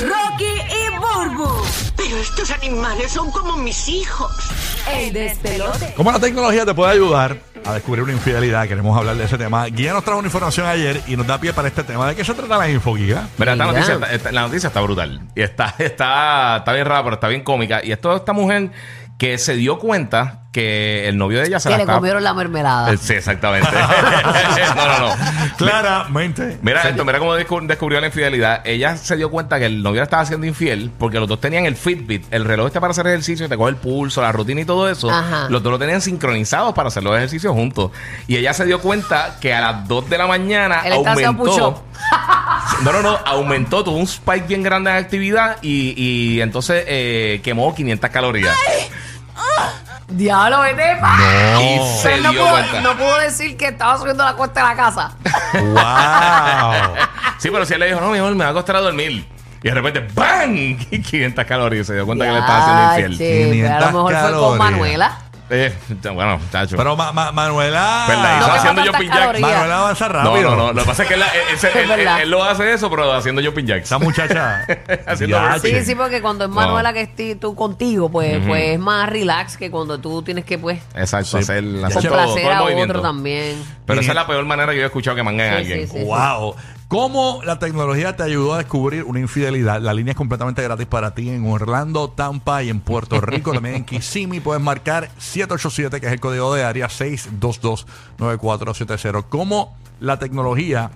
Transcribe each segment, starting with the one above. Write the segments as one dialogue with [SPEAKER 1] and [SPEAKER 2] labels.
[SPEAKER 1] Rocky y Burbu.
[SPEAKER 2] Pero estos animales son como mis hijos.
[SPEAKER 1] El despelote.
[SPEAKER 3] ¿Cómo la tecnología te puede ayudar a descubrir una infidelidad? Queremos hablar de ese tema. Guía nos trajo una información ayer y nos da pie para este tema. ¿De qué se trata la info, Guía?
[SPEAKER 4] Mira, esta noticia, esta- la noticia está brutal. Y está, está, está bien rara, pero está bien cómica. Y esto de esta mujer que se dio cuenta que el novio de ella se
[SPEAKER 5] Que
[SPEAKER 4] la
[SPEAKER 5] le
[SPEAKER 4] estaba...
[SPEAKER 5] comieron la mermelada.
[SPEAKER 4] Eh, Sí, exactamente. no, no, no.
[SPEAKER 3] Claramente.
[SPEAKER 4] Mira esto, mira cómo descu- descubrió la infidelidad. Ella se dio cuenta que el novio la estaba haciendo infiel porque los dos tenían el Fitbit, el reloj este para hacer ejercicio, te coge el pulso, la rutina y todo eso.
[SPEAKER 5] Ajá.
[SPEAKER 4] Los dos lo tenían sincronizados para hacer los ejercicios juntos. Y ella se dio cuenta que a las 2 de la mañana
[SPEAKER 5] Él está haciendo
[SPEAKER 4] aumentó. No, no, no, aumentó, tuvo un spike bien grande de actividad y, y entonces eh, quemó 500 calorías.
[SPEAKER 5] Diablo, vete pa.
[SPEAKER 4] Y
[SPEAKER 3] No.
[SPEAKER 4] se
[SPEAKER 5] Pero él no
[SPEAKER 4] dio
[SPEAKER 5] pudo,
[SPEAKER 4] cuenta.
[SPEAKER 5] no pudo decir que estaba subiendo la cuesta de la casa.
[SPEAKER 3] ¡Wow!
[SPEAKER 4] Sí, pero si él le dijo, no, mi amor, me va a costar a dormir. Y de repente, ¡bang! 500 calorías. Se dio cuenta que le estaba haciendo
[SPEAKER 5] Ya,
[SPEAKER 4] infiel.
[SPEAKER 5] che, pero a
[SPEAKER 3] 500
[SPEAKER 5] lo mejor fue
[SPEAKER 3] calorías.
[SPEAKER 5] con Manuela.
[SPEAKER 4] Eh, bueno, chacho.
[SPEAKER 3] Pero Ma- Ma- Manuela.
[SPEAKER 4] Pues la hizo
[SPEAKER 5] No
[SPEAKER 4] haciendo jumping
[SPEAKER 5] calorías.
[SPEAKER 3] Manuela avanza
[SPEAKER 4] No,
[SPEAKER 3] rápido.
[SPEAKER 4] no, no. Lo que pasa es que él, él- él-
[SPEAKER 5] Es
[SPEAKER 4] él-
[SPEAKER 5] verdad.
[SPEAKER 4] él lo hace eso, pero haciendo jumping jacks.
[SPEAKER 3] Esa muchacha.
[SPEAKER 4] Haciendo.
[SPEAKER 5] Sí, sí, porque cuando es
[SPEAKER 4] No.
[SPEAKER 5] Manuela que estés tú contigo, pues, pues es más relax que cuando tú tienes que, pues,
[SPEAKER 4] Exacto,
[SPEAKER 3] Sí.
[SPEAKER 4] hacer, hacer todo, todo el
[SPEAKER 5] a
[SPEAKER 4] movimiento.
[SPEAKER 5] otro también.
[SPEAKER 4] Pero esa es la peor manera que yo he escuchado que mangan a alguien.
[SPEAKER 5] sí, sí.
[SPEAKER 3] Wow. ¿Cómo la tecnología te ayudó a descubrir una infidelidad? La línea es completamente gratis para ti en Orlando, Tampa y en Puerto Rico. También en Kissimmee puedes marcar 787, que es el código de área 622-9470. ¿Cómo la tecnología,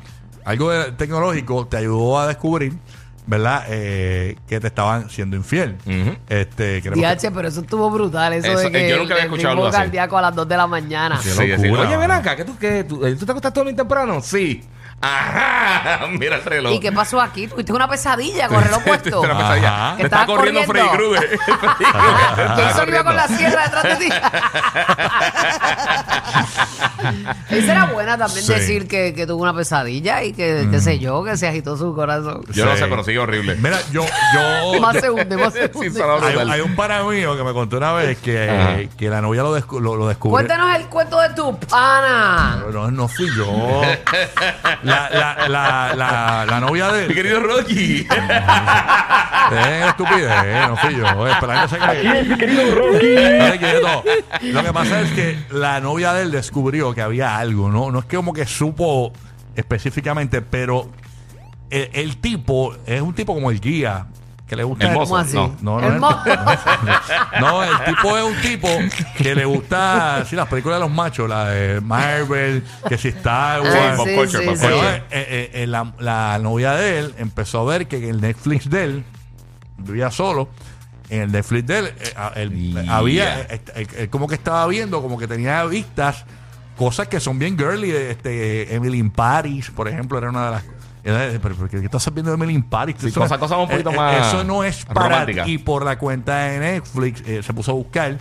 [SPEAKER 3] algo de- tecnológico, te ayudó a descubrir, ¿verdad? Eh, que te estaban siendo infiel.
[SPEAKER 4] Ujú.
[SPEAKER 3] este, queremos que-
[SPEAKER 5] DH, pero eso estuvo brutal. Eso,
[SPEAKER 4] Eso,
[SPEAKER 5] de
[SPEAKER 4] eh,
[SPEAKER 5] que
[SPEAKER 4] yo nunca había
[SPEAKER 5] el
[SPEAKER 4] escuchado algo así.
[SPEAKER 5] cardíaco a las 2 de la mañana.
[SPEAKER 3] Qué
[SPEAKER 4] Sí. Oye, ven acá, ¿que tú, qué? ¿Tú, eh, ¿tú te acostaste muy temprano? Sí. Ajá. Mira el reloj.
[SPEAKER 5] ¿Y qué pasó aquí? ¿Tuviste una pesadilla con el reloj puesto?
[SPEAKER 4] Una pesadilla.
[SPEAKER 3] Ajá.
[SPEAKER 4] Te está
[SPEAKER 5] ¿Estabas
[SPEAKER 4] corriendo Freddy
[SPEAKER 5] corriendo?
[SPEAKER 4] Krueger. Freddy Krueger te
[SPEAKER 5] ¿Qué
[SPEAKER 4] está
[SPEAKER 5] hizo que iba con la sierra detrás de ti? Esa era buena también
[SPEAKER 3] Sí.
[SPEAKER 5] decir que, que tuvo una pesadilla y que, qué sé yo, que se agitó su corazón.
[SPEAKER 4] Yo no
[SPEAKER 3] Sí.
[SPEAKER 4] sé, pero sigue horrible.
[SPEAKER 3] Mira, yo... yo
[SPEAKER 5] Más se hunde, más se
[SPEAKER 4] Sí,
[SPEAKER 5] hunde.
[SPEAKER 4] sonó
[SPEAKER 3] hay, un pana mío que me contó una vez que, que la novia lo, descu- lo, lo descubrió.
[SPEAKER 5] Cuéntanos el cuento de tu pana.
[SPEAKER 3] No, no fui yo. La, la, la, la, la novia de
[SPEAKER 4] Mi
[SPEAKER 3] él.
[SPEAKER 4] querido Rocky.
[SPEAKER 3] Dejen estupidez, no fui yo. Espera, mi querido Rocky. Lo que pasa es que la novia de él descubrió que había algo, ¿no? No es que como que supo específicamente, pero el, el tipo es un tipo como el guía. Que le gusta.
[SPEAKER 5] ¿Cómo así?
[SPEAKER 4] No.
[SPEAKER 3] No, no, no, el tipo es un tipo que le gusta, sí, las películas de los machos, la de Marvel, que si Star Wars.
[SPEAKER 5] Ah, sí, sí, sí.
[SPEAKER 3] Eh, eh, eh, la, la novia de él empezó a ver que en el Netflix de él vivía solo. En el Netflix de él, eh, a- él, había, eh, eh, él como que estaba viendo, como que tenía vistas, cosas que son bien girly. Este, Emily in Paris, por ejemplo, era una de las. era de- Pero, pero, ¿qué estás viendo de Emily in Paris?
[SPEAKER 4] Sí, cosas- cosas un poquito más
[SPEAKER 3] Eso no es para.
[SPEAKER 4] románticas.
[SPEAKER 3] Y por la cuenta de Netflix eh, se puso a buscar.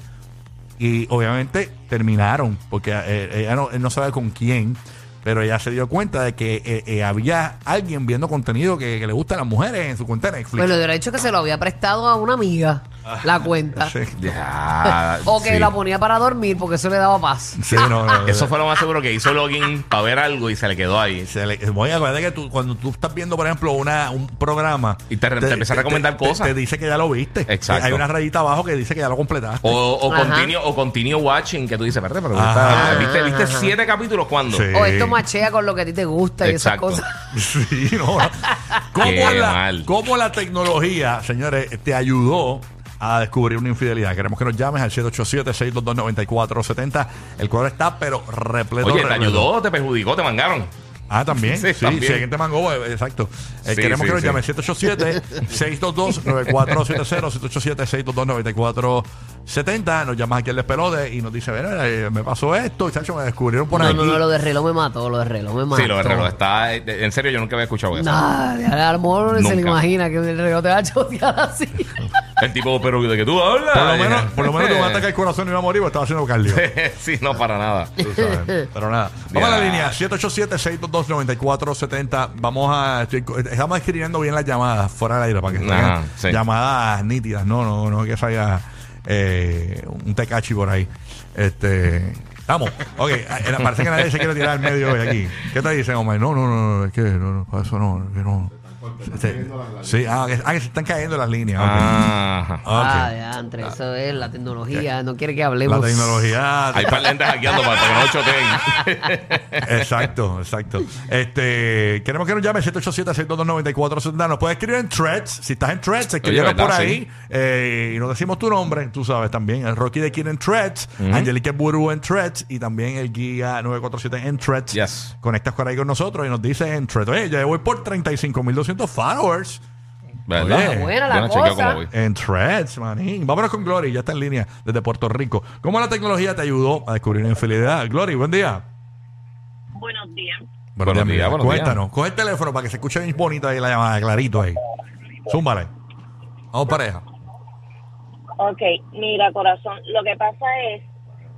[SPEAKER 3] Y obviamente terminaron, porque eh, ella no, él no sabe con quién, pero ella se dio cuenta de que eh, eh, había alguien viendo contenido que, le gusta a las mujeres en su cuenta de Netflix.
[SPEAKER 5] Bueno, de hecho que se lo había prestado a una amiga la cuenta.
[SPEAKER 4] Ya,
[SPEAKER 5] O que
[SPEAKER 4] sí.
[SPEAKER 5] la ponía para dormir porque eso le daba paz.
[SPEAKER 3] sí, no, no, no.
[SPEAKER 4] Eso fue lo más seguro que hizo login para ver algo y se le quedó ahí.
[SPEAKER 3] Se le- voy a acordar que tú, cuando tú estás viendo, por ejemplo, una, un programa
[SPEAKER 4] Y te- te empieza a recomendar
[SPEAKER 3] te-
[SPEAKER 4] cosas.
[SPEAKER 3] Te, dice que ya lo viste.
[SPEAKER 4] Exacto.
[SPEAKER 3] Hay una rayita abajo que dice que ya lo completaste.
[SPEAKER 4] O, o, continue, o continue watching, que tú dices, ¿verdad? Pero
[SPEAKER 3] Ajá.
[SPEAKER 4] ¿viste, viste
[SPEAKER 5] Ajá.
[SPEAKER 4] siete capítulos cuándo?
[SPEAKER 3] Sí.
[SPEAKER 5] O esto machea con lo que a ti te gusta y
[SPEAKER 4] Exacto.
[SPEAKER 5] esas cosas.
[SPEAKER 3] Sí, no. ¿Cómo, la, cómo la tecnología, señores, te ayudó a descubrir una infidelidad? Queremos que nos llames al 787-622-9470. El cuadro está, pero repleto.
[SPEAKER 4] Oye, ¿te
[SPEAKER 3] repleto.
[SPEAKER 4] ayudó? ¿Te perjudicó? ¿Te mangaron?
[SPEAKER 3] Ah, también. Sí,
[SPEAKER 4] Sí, también.
[SPEAKER 3] si alguien te mangó, eh, exacto. Eh,
[SPEAKER 4] Sí,
[SPEAKER 3] queremos
[SPEAKER 4] sí,
[SPEAKER 3] que nos
[SPEAKER 4] sí.
[SPEAKER 3] llame 787-622-9470, 787-622-9470. Nos llamas aquí al despelote y nos dice, mira, eh, me pasó esto, chacho, me descubrieron por
[SPEAKER 5] No,
[SPEAKER 3] aquí.
[SPEAKER 5] no, no, lo de reloj me mató, lo de reloj me mató.
[SPEAKER 4] Sí, lo de reloj está. eh, En serio, yo nunca había escuchado eso.
[SPEAKER 5] Nadie, a lo mejor se le imagina que el reloj te va a chotear así.
[SPEAKER 4] El tipo, pero de que tú hablas.
[SPEAKER 3] Por lo menos, por lo menos te va a atacar el corazón y va a morir, porque estaba haciendo cardio.
[SPEAKER 4] sí, no, para nada.
[SPEAKER 3] Tú sabes. Pero nada. Vamos a la línea 787-622-9470. Vamos a. estoy- estamos escribiendo bien las llamadas fuera del aire para que
[SPEAKER 4] Ajá,
[SPEAKER 3] sean
[SPEAKER 4] sí.
[SPEAKER 3] llamadas nítidas. No, no, no que salga eh, un tecachi por ahí. Este. Vamos. Ok, eh, parece que nadie se quiere tirar al medio hoy aquí. ¿Qué te dicen, Omar? No, no, no, no, es que no, no, para eso no, es que no. Sí, sí, ah, que, ah, que se están cayendo las líneas. ok.
[SPEAKER 4] Ajá.
[SPEAKER 3] Ok.
[SPEAKER 5] Ah, ya, entre eso es la tecnología. No quiere que hablemos.
[SPEAKER 3] La tecnología.
[SPEAKER 4] Hay par de gente hackeando para, que no choteen.
[SPEAKER 3] Exacto, exacto. Este, queremos que nos llame 787-622-9470. Nos puedes escribir en threads. Si estás en threads, escríbenos
[SPEAKER 4] ¿verdad?
[SPEAKER 3] por ahí.
[SPEAKER 4] Sí.
[SPEAKER 3] Eh, y nos decimos tu nombre, tú sabes también. El Rocky de Kid en threads, Angelique Buru en threads y también el Guía 947 en threads.
[SPEAKER 4] Yes.
[SPEAKER 3] Conectas por ahí con nosotros y nos dices en threads. Oye, ya voy por 35.200 followers.
[SPEAKER 4] ¿Verdad?
[SPEAKER 3] Oye.
[SPEAKER 5] Buena la cosa.
[SPEAKER 3] En threads, manín. Vámonos con Glory, ya está en línea desde Puerto Rico. ¿Cómo la tecnología te ayudó a descubrir una infidelidad? Glory, buen día.
[SPEAKER 6] Buenos días.
[SPEAKER 4] Buenos días, buenos días.
[SPEAKER 3] Cuéntanos, coge el teléfono para que se escuche bien bonito ahí la llamada, clarito ahí. Zúmbale. Vamos pareja.
[SPEAKER 2] Ok, mira corazón, lo que pasa es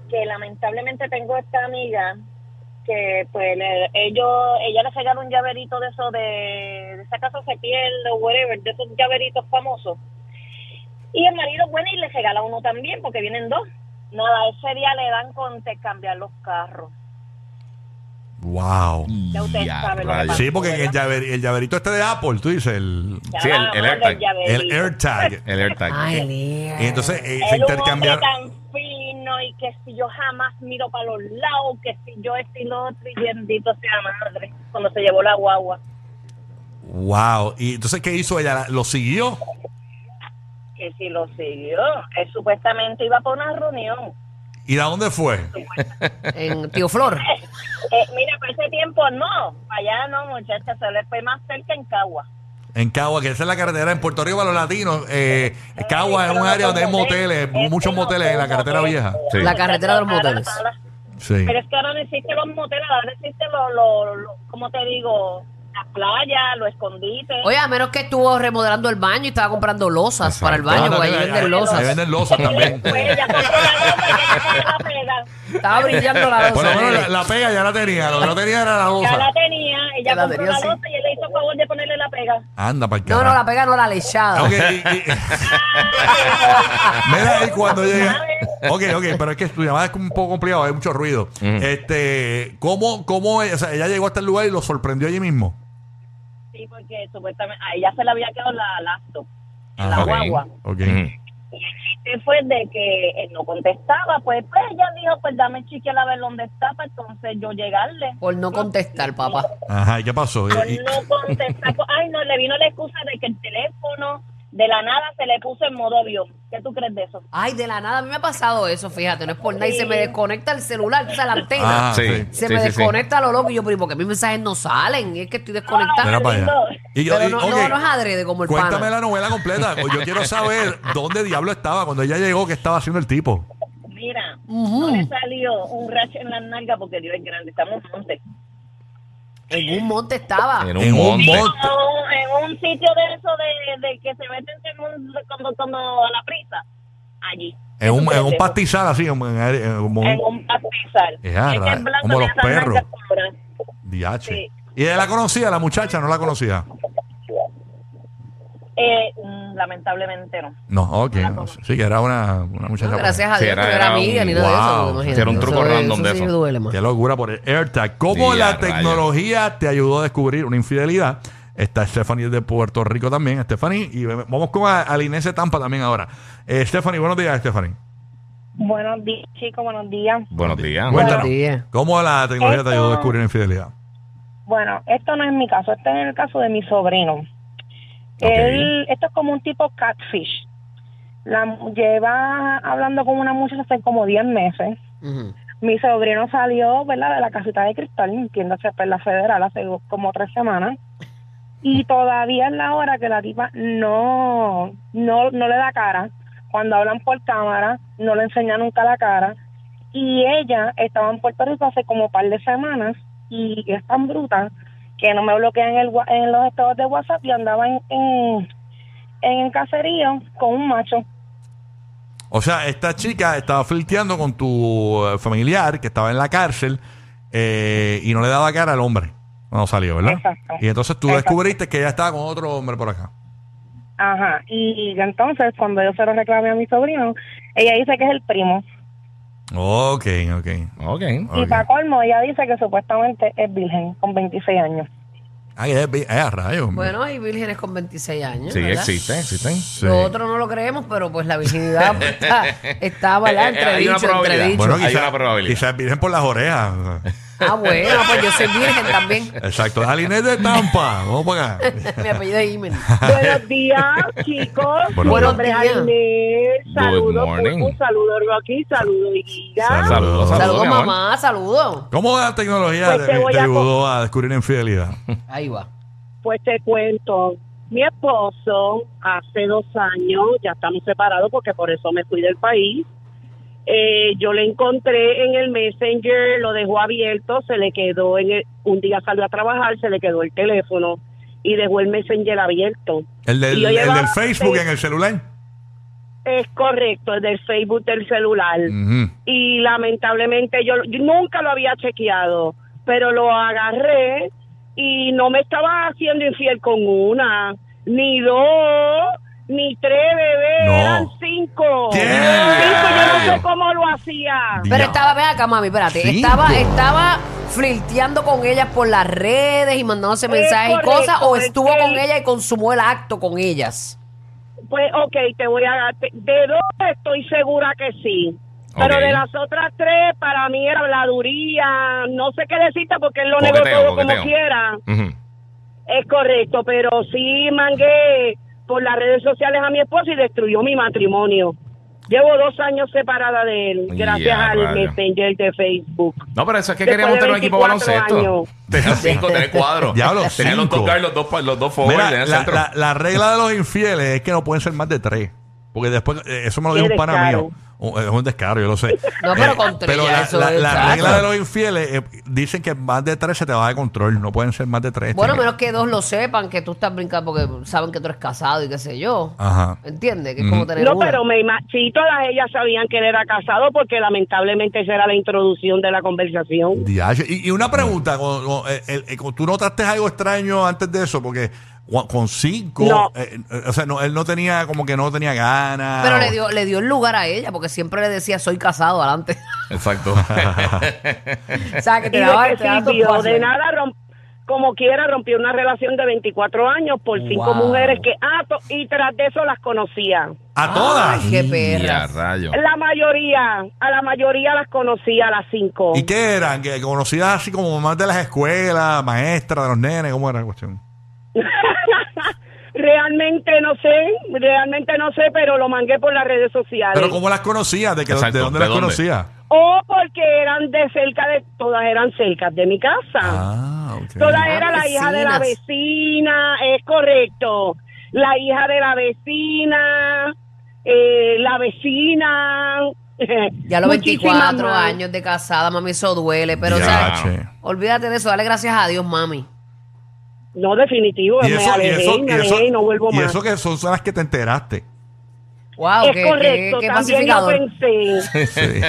[SPEAKER 2] que lamentablemente tengo esta amiga que pues le- ellos, ella le regaló un llaverito de eso de, de esa casa se pierde o whatever, de esos llaveritos famosos. Y el marido bueno y le regala uno también porque vienen dos. Nada, ese día le dan con cambiar los carros.
[SPEAKER 3] Wow.
[SPEAKER 2] Ya usted
[SPEAKER 4] Ya,
[SPEAKER 2] sabe lo que
[SPEAKER 4] rayos.
[SPEAKER 2] pasa.
[SPEAKER 3] Sí, porque el, llaver- el llaverito este de Apple, tú dices, el,
[SPEAKER 4] Sí, el- AirTag.
[SPEAKER 3] el. AirTag.
[SPEAKER 4] El AirTag.
[SPEAKER 5] Ay.
[SPEAKER 3] Y entonces eh, se intercambiaron.
[SPEAKER 2] Y que si yo jamás miro para los lados, que si yo esto y lo otro, y bendito sea madre, cuando se llevó la guagua.
[SPEAKER 3] Wow. Y entonces, ¿qué hizo ella? ¿Lo siguió?
[SPEAKER 2] Que si lo siguió, él supuestamente iba para una reunión.
[SPEAKER 3] ¿Y de dónde fue?
[SPEAKER 5] En Tío Flor.
[SPEAKER 2] Eh, mira, para ese tiempo no, para allá no, muchacha, se le fue más cerca en Cagua.
[SPEAKER 3] En Cagua, que esa es la carretera en Puerto Rico para los latinos. Eh, Cagua es un área donde hay moteles, muchos moteles en la carretera vieja.
[SPEAKER 4] Sí.
[SPEAKER 5] La carretera de los moteles.
[SPEAKER 3] Sí.
[SPEAKER 2] Pero es que ahora no existen los moteles, ahora existen los, los, los- ¿cómo te digo? Las playas, los escondites.
[SPEAKER 5] Oye, a menos que estuvo remodelando el baño y estaba comprando losas para el baño, porque ahí venden losas.
[SPEAKER 3] Ahí venden losas también.
[SPEAKER 2] Pues ya la ya la.
[SPEAKER 5] Estaba brillando la
[SPEAKER 3] Por lo
[SPEAKER 5] losa.
[SPEAKER 3] menos la,
[SPEAKER 5] nene.
[SPEAKER 3] la pega ya la tenía. Lo que no tenía era la
[SPEAKER 2] Ya
[SPEAKER 3] losa.
[SPEAKER 2] la tenía, ella
[SPEAKER 5] Ya la
[SPEAKER 2] compró
[SPEAKER 5] tenía,
[SPEAKER 2] la
[SPEAKER 5] sí.
[SPEAKER 2] losa y favor de ponerle la pega.
[SPEAKER 3] Anda para
[SPEAKER 5] No, no, la pega no la lechada.
[SPEAKER 3] Ok, y- y- Mira, y cuando llega. Ok, ok, pero es que tu llamada es un poco complicado, hay mucho ruido. Este, ¿cómo, cómo, o sea, ella llegó hasta el lugar y lo sorprendió allí mismo?
[SPEAKER 2] Sí, porque supuestamente a ella se le había quedado la laptop en la
[SPEAKER 3] Ajá.
[SPEAKER 4] ok.
[SPEAKER 2] guagua.
[SPEAKER 3] Ok.
[SPEAKER 4] Ujú.
[SPEAKER 2] Y fue de que él no contestaba, pues, pues ella dijo, pues dame chiquilla a ver dónde está, para entonces yo llegarle.
[SPEAKER 5] Por no contestar, papá.
[SPEAKER 3] Ajá, ¿y qué pasó?
[SPEAKER 2] Por no contestar, pues, ay no, le vino la excusa de que el teléfono de la nada se le puso en modo avión. ¿Qué tú crees de eso?
[SPEAKER 5] Ay, de la nada, a mí me ha pasado eso, fíjate, no es por nada. Y se me desconecta el celular, o sea, la antena.
[SPEAKER 3] Ah,
[SPEAKER 4] Sí.
[SPEAKER 5] Se
[SPEAKER 4] sí,
[SPEAKER 5] me
[SPEAKER 4] sí, sí.
[SPEAKER 5] desconecta lo loco y yo, pero ¿y por qué mis mensajes no salen? Y es que estoy desconectada.
[SPEAKER 3] Para allá. Y yo-
[SPEAKER 5] Pero
[SPEAKER 3] y-
[SPEAKER 5] no,
[SPEAKER 3] ok,
[SPEAKER 5] no, no es adrede como el
[SPEAKER 3] Cuéntame
[SPEAKER 5] pana.
[SPEAKER 3] la novela completa. Yo quiero saber dónde diablo estaba cuando ella llegó, qué estaba haciendo el tipo.
[SPEAKER 2] Mira, no le salió un rash en la nalga porque Dios es grande, estamos en monte.
[SPEAKER 5] En un monte estaba.
[SPEAKER 4] En un
[SPEAKER 3] En un
[SPEAKER 4] monte.
[SPEAKER 3] monte.
[SPEAKER 2] No, en un sitio de eso de, de que se meten en un, cuando, cuando a la prisa, allí.
[SPEAKER 3] En un, en un pastizal así, como en, en-
[SPEAKER 2] En
[SPEAKER 3] un
[SPEAKER 2] un pastizal.
[SPEAKER 3] Ya,
[SPEAKER 2] Es que blanco
[SPEAKER 3] como los perros.
[SPEAKER 2] Sí.
[SPEAKER 3] ¿Y ella la conocía, la muchacha? ¿No la conocía?
[SPEAKER 2] Eh, lamentablemente no.
[SPEAKER 3] No, ok. no, sí, que era una, una muchacha.
[SPEAKER 5] No, gracias a
[SPEAKER 4] Sí,
[SPEAKER 5] Dios, no era
[SPEAKER 4] era
[SPEAKER 5] amiga
[SPEAKER 4] un-
[SPEAKER 5] ni nada de eso.
[SPEAKER 4] Era un truco
[SPEAKER 5] Eso es-
[SPEAKER 4] random de
[SPEAKER 5] sí
[SPEAKER 4] eso.
[SPEAKER 5] duele más.
[SPEAKER 3] Qué locura por el AirTag. ¿Cómo
[SPEAKER 4] Sí,
[SPEAKER 3] la tecnología te ayudó a descubrir una infidelidad? Está Stephanie de Puerto Rico también, Stephanie. Y vamos con a- al Inés de Tampa también ahora. Eh, Stephanie, buenos días, Stephanie.
[SPEAKER 2] Buenos días, chicos, buenos días.
[SPEAKER 4] Buenos días.
[SPEAKER 3] Cuéntanos,
[SPEAKER 5] Buenos días.
[SPEAKER 3] ¿cómo la tecnología te
[SPEAKER 2] Esto-
[SPEAKER 3] ayudó a descubrir una infidelidad?
[SPEAKER 2] Bueno, esto no es mi caso, este es el caso de mi sobrino. Él, esto es como un tipo catfish. La, lleva hablando con una muchacha hace como 10 meses.
[SPEAKER 5] Ujú.
[SPEAKER 2] Mi sobrino salió, ¿verdad?, de la casita de cristal, entiéndase, pues la federal, hace como tres semanas. Y todavía es la hora que la tipa no, no, no le da cara. Cuando hablan por cámara, no le enseña nunca la cara. Y ella estaba en Puerto Rico hace como un par de semanas y es tan bruta que no me bloquea en, el, en los estados de WhatsApp y andaba en, en, en el caserío con un macho.
[SPEAKER 3] O sea, esta chica estaba flirteando con tu eh, familiar que estaba en la cárcel eh, y no le daba cara al hombre cuando salió, ¿verdad?
[SPEAKER 2] Exacto.
[SPEAKER 3] Y entonces tú
[SPEAKER 2] Exacto.
[SPEAKER 3] descubriste que ella estaba con otro hombre por acá.
[SPEAKER 2] Ajá, y entonces cuando yo se lo reclamé a mi sobrino, ella dice que es el primo.
[SPEAKER 3] Ok, ok.
[SPEAKER 4] Ok.
[SPEAKER 2] Y para colmo, ella dice que supuestamente es virgen, con 26 años.
[SPEAKER 3] Ay, es, es a rayos.
[SPEAKER 5] Bueno, hay vírgenes con 26 años.
[SPEAKER 4] Sí,
[SPEAKER 5] ¿verdad?
[SPEAKER 4] existen, existen.
[SPEAKER 3] Sí.
[SPEAKER 5] Lo otro no lo creemos, pero pues la virginidad pues, está, está ¿verdad?
[SPEAKER 4] Eh, eh, hay una
[SPEAKER 5] Entre dicho, entre
[SPEAKER 4] probabilidad.
[SPEAKER 5] dicho.
[SPEAKER 3] Bueno,
[SPEAKER 4] Hay
[SPEAKER 3] quizás
[SPEAKER 4] una probabilidad.
[SPEAKER 3] quizás virgen por las orejas.
[SPEAKER 5] Ah, bueno, pues yo soy virgen también.
[SPEAKER 3] Exacto. Aline de Tampa. Vamos para acá.
[SPEAKER 5] Mi apellido es Jiménez.
[SPEAKER 7] Buenos días, chicos.
[SPEAKER 3] Buenos
[SPEAKER 5] días.
[SPEAKER 4] Good
[SPEAKER 7] Saludos. Saludos, Rocky. Saludos, Guilla.
[SPEAKER 3] Saludos.
[SPEAKER 4] Saludos, amor.
[SPEAKER 5] mamá, saludos.
[SPEAKER 3] ¿Cómo la tecnología
[SPEAKER 7] Pues te
[SPEAKER 3] te
[SPEAKER 7] a
[SPEAKER 3] ayudó a descubrir infidelidad?
[SPEAKER 5] Ahí va.
[SPEAKER 7] Pues te cuento. Mi esposo, hace dos años, ya estamos separados porque por eso me fui del país. Eh, yo le encontré en el Messenger, lo dejó abierto, se le quedó en el, un día salió a trabajar, se le quedó el teléfono y dejó el Messenger abierto.
[SPEAKER 3] El del, el Facebook en el celular.
[SPEAKER 7] Es correcto, el del Facebook del celular. Y lamentablemente yo, yo nunca lo había chequeado, pero lo agarré y no me estaba haciendo infiel con una, ni dos, ni tres bebés,
[SPEAKER 3] No.
[SPEAKER 7] eran cinco.
[SPEAKER 3] ¿Qué?
[SPEAKER 7] Cinco, yo no sé cómo lo hacía.
[SPEAKER 5] Pero estaba, ven acá, mami, espérate.
[SPEAKER 3] Cinco.
[SPEAKER 5] Estaba, estaba flirteando con ellas por las redes y mandándose
[SPEAKER 7] Es
[SPEAKER 5] mensajes y cosas, o
[SPEAKER 7] es
[SPEAKER 5] estuvo
[SPEAKER 7] que-
[SPEAKER 5] con ella y consumó el acto con ellas.
[SPEAKER 7] Pues ok, te voy a te- de dos estoy segura que sí. Pero de las otras tres, para mí era habladuría, no sé qué decirte porque él lo negó todo como quiera. Es correcto, pero sí mangué por las redes sociales a mi esposo y destruyó mi matrimonio. Llevo dos años separada de él,
[SPEAKER 4] Ya,
[SPEAKER 7] gracias al. Messenger de Facebook.
[SPEAKER 4] No, pero eso es que
[SPEAKER 7] Después
[SPEAKER 4] queríamos tener un equipo de
[SPEAKER 7] 24
[SPEAKER 4] baloncesto. Tenía cinco, tenía cuadros.
[SPEAKER 3] Diablo,
[SPEAKER 4] Tenía los dos
[SPEAKER 3] cinco.
[SPEAKER 4] guards, los dos, los dos
[SPEAKER 3] Mira, la,
[SPEAKER 4] centro.
[SPEAKER 3] la- la regla de los infieles es que no pueden ser más de tres. Porque después, eh, eso me lo dijo un pana mío. Un- Es un descaro, yo lo sé.
[SPEAKER 5] No, pero
[SPEAKER 3] Eh,
[SPEAKER 5] con tres
[SPEAKER 3] pero
[SPEAKER 5] ya
[SPEAKER 3] la,
[SPEAKER 5] eso
[SPEAKER 3] la-
[SPEAKER 5] es
[SPEAKER 3] la
[SPEAKER 5] chato.
[SPEAKER 3] regla de los infieles eh, dicen que más de tres se te va de control. No pueden ser más de tres.
[SPEAKER 5] Bueno,
[SPEAKER 3] Tiene-
[SPEAKER 5] menos que dos lo sepan, que tú estás brincando porque saben que tú eres casado y qué sé yo.
[SPEAKER 3] Ajá.
[SPEAKER 5] ¿Entiendes? Que es como tener
[SPEAKER 7] No,
[SPEAKER 5] una.
[SPEAKER 7] pero me ima- sí, todas ellas sabían que él era casado porque lamentablemente esa era la introducción de la conversación.
[SPEAKER 3] Diache. Y, y una pregunta, con- con- eh, eh, ¿tú notaste algo extraño antes de eso? Porque con cinco,
[SPEAKER 7] No.
[SPEAKER 3] eh, eh, o sea, no, él no tenía, como que no tenía ganas.
[SPEAKER 5] Pero
[SPEAKER 3] o-
[SPEAKER 5] le dio, le dio el lugar a ella, porque siempre le decía, soy casado, adelante.
[SPEAKER 4] Exacto.
[SPEAKER 5] o sea, que te
[SPEAKER 7] de
[SPEAKER 5] daba,
[SPEAKER 7] que
[SPEAKER 5] te daba tu
[SPEAKER 7] de nada romp- como quiera rompió una relación de 24 años por cinco
[SPEAKER 5] Wow.
[SPEAKER 7] mujeres que ah, to- y tras de eso las conocía.
[SPEAKER 3] a todas.
[SPEAKER 5] Ay, qué perra.
[SPEAKER 4] rayo.
[SPEAKER 7] La mayoría, a la mayoría las conocía a las cinco.
[SPEAKER 3] ¿Y qué eran? ¿Que conocidas así como más de las escuelas, maestras de los nenes? ¿Cómo era la cuestión?
[SPEAKER 7] Realmente no sé, realmente no sé, pero lo mangué por las redes sociales.
[SPEAKER 3] Pero ¿cómo las conocías? ¿De, qué-
[SPEAKER 4] Exacto,
[SPEAKER 3] de dónde
[SPEAKER 4] ¿de
[SPEAKER 3] las
[SPEAKER 4] dónde?
[SPEAKER 3] conocías?
[SPEAKER 7] O porque eran de cerca de, todas eran cerca de mi casa.
[SPEAKER 3] Ah, ok.
[SPEAKER 7] Toda
[SPEAKER 5] Ah,
[SPEAKER 7] era la hija de la vecina, es correcto. La hija de la vecina, eh, la vecina.
[SPEAKER 5] Ya a los
[SPEAKER 7] Muchísimas
[SPEAKER 5] 24
[SPEAKER 7] más.
[SPEAKER 5] años de casada, mami, eso duele. Pero, o
[SPEAKER 3] Ya,
[SPEAKER 5] sea,
[SPEAKER 3] che.
[SPEAKER 5] olvídate de eso, dale gracias a Dios, mami.
[SPEAKER 7] No, definitivo,
[SPEAKER 3] Y
[SPEAKER 7] me
[SPEAKER 3] eso, y
[SPEAKER 7] alejé,
[SPEAKER 3] eso,
[SPEAKER 7] me
[SPEAKER 3] y eso,
[SPEAKER 7] alejé y no vuelvo
[SPEAKER 3] y
[SPEAKER 7] más.
[SPEAKER 3] eso que son las que te enteraste.
[SPEAKER 5] Wow,
[SPEAKER 7] es
[SPEAKER 5] qué,
[SPEAKER 7] correcto,
[SPEAKER 5] qué, qué
[SPEAKER 7] también lo pensé.
[SPEAKER 3] Sí.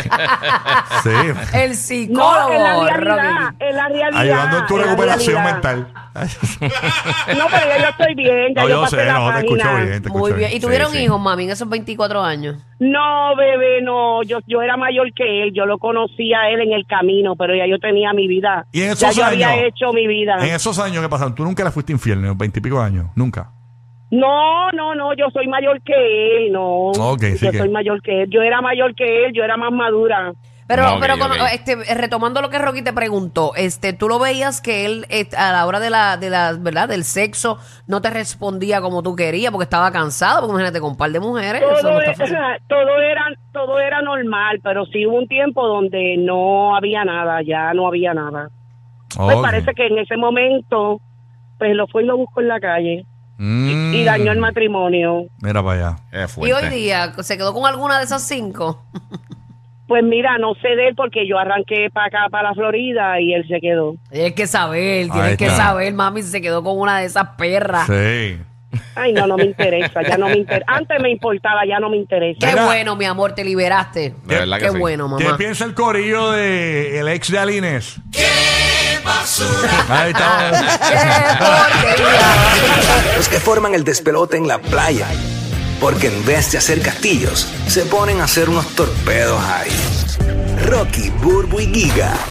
[SPEAKER 3] sí.
[SPEAKER 5] El
[SPEAKER 7] No,
[SPEAKER 5] psicólogo,
[SPEAKER 7] es la realidad, es la realidad.
[SPEAKER 3] Ayudando en tu
[SPEAKER 7] la
[SPEAKER 3] recuperación mental.
[SPEAKER 7] No, pero ya yo estoy bien, ya
[SPEAKER 3] No,
[SPEAKER 7] yo
[SPEAKER 3] yo
[SPEAKER 7] pasé
[SPEAKER 3] sé,
[SPEAKER 7] la
[SPEAKER 3] no, te escucho bien. te
[SPEAKER 5] Muy
[SPEAKER 3] escucho
[SPEAKER 5] bien. ¿Y
[SPEAKER 3] Sí,
[SPEAKER 5] tuvieron
[SPEAKER 3] sí.
[SPEAKER 5] hijos, mami, en esos 24 años?
[SPEAKER 7] No, bebé, no, yo, yo era mayor que él, yo lo conocía a él en el camino, pero ya yo tenía mi vida.
[SPEAKER 3] Y en
[SPEAKER 7] ya
[SPEAKER 3] esos
[SPEAKER 7] yo había
[SPEAKER 3] años-
[SPEAKER 7] hecho mi vida.
[SPEAKER 3] En esos años que pasaron, tú nunca le fuiste infiel, en los veintipico años. Nunca.
[SPEAKER 7] No, no, no, yo soy mayor que él, no.
[SPEAKER 3] Ok, sí
[SPEAKER 7] yo
[SPEAKER 3] que-
[SPEAKER 7] soy mayor que él, yo era mayor que él, yo era más madura.
[SPEAKER 5] Pero, pero con- este, retomando lo que Rocky te preguntó, este, tú lo veías que él a la hora de la, de la, ¿verdad? Del sexo no te respondía como tú querías porque estaba cansado, porque imagínate con un par de mujeres. eso
[SPEAKER 7] Todo,
[SPEAKER 5] no
[SPEAKER 7] e-
[SPEAKER 5] fácil.
[SPEAKER 7] todo era todo era normal, pero sí hubo un tiempo donde no había nada, ya no había nada. Pues
[SPEAKER 3] Ok.
[SPEAKER 7] parece que en ese momento, pues lo fue y lo buscó en la calle
[SPEAKER 3] Mm.
[SPEAKER 7] Y dañó el matrimonio.
[SPEAKER 3] Mira para allá.
[SPEAKER 4] Es
[SPEAKER 5] Y hoy día, ¿se quedó con alguna de esas cinco?
[SPEAKER 7] Pues mira, no sé de él porque yo arranqué para acá, para la Florida, y él se quedó.
[SPEAKER 5] Tienes que saber, tienes que saber, mami, si se quedó con una de esas perras.
[SPEAKER 3] Sí.
[SPEAKER 7] Ay, no, no me interesa, ya no me interesa. Antes me importaba, ya no me interesa.
[SPEAKER 5] Qué
[SPEAKER 3] Mira.
[SPEAKER 5] bueno, mi amor, te liberaste.
[SPEAKER 4] De verdad que
[SPEAKER 5] Qué
[SPEAKER 4] sí.
[SPEAKER 5] bueno,
[SPEAKER 3] ¿Qué
[SPEAKER 5] mamá.
[SPEAKER 3] piensa el corillo de el ex de Alines? Ahí
[SPEAKER 5] ¡Qué!
[SPEAKER 8] Los que forman el despelote en la playa. Porque en vez de hacer castillos, se ponen a hacer unos torpedos ahí. Rocky, Burbu y Giga.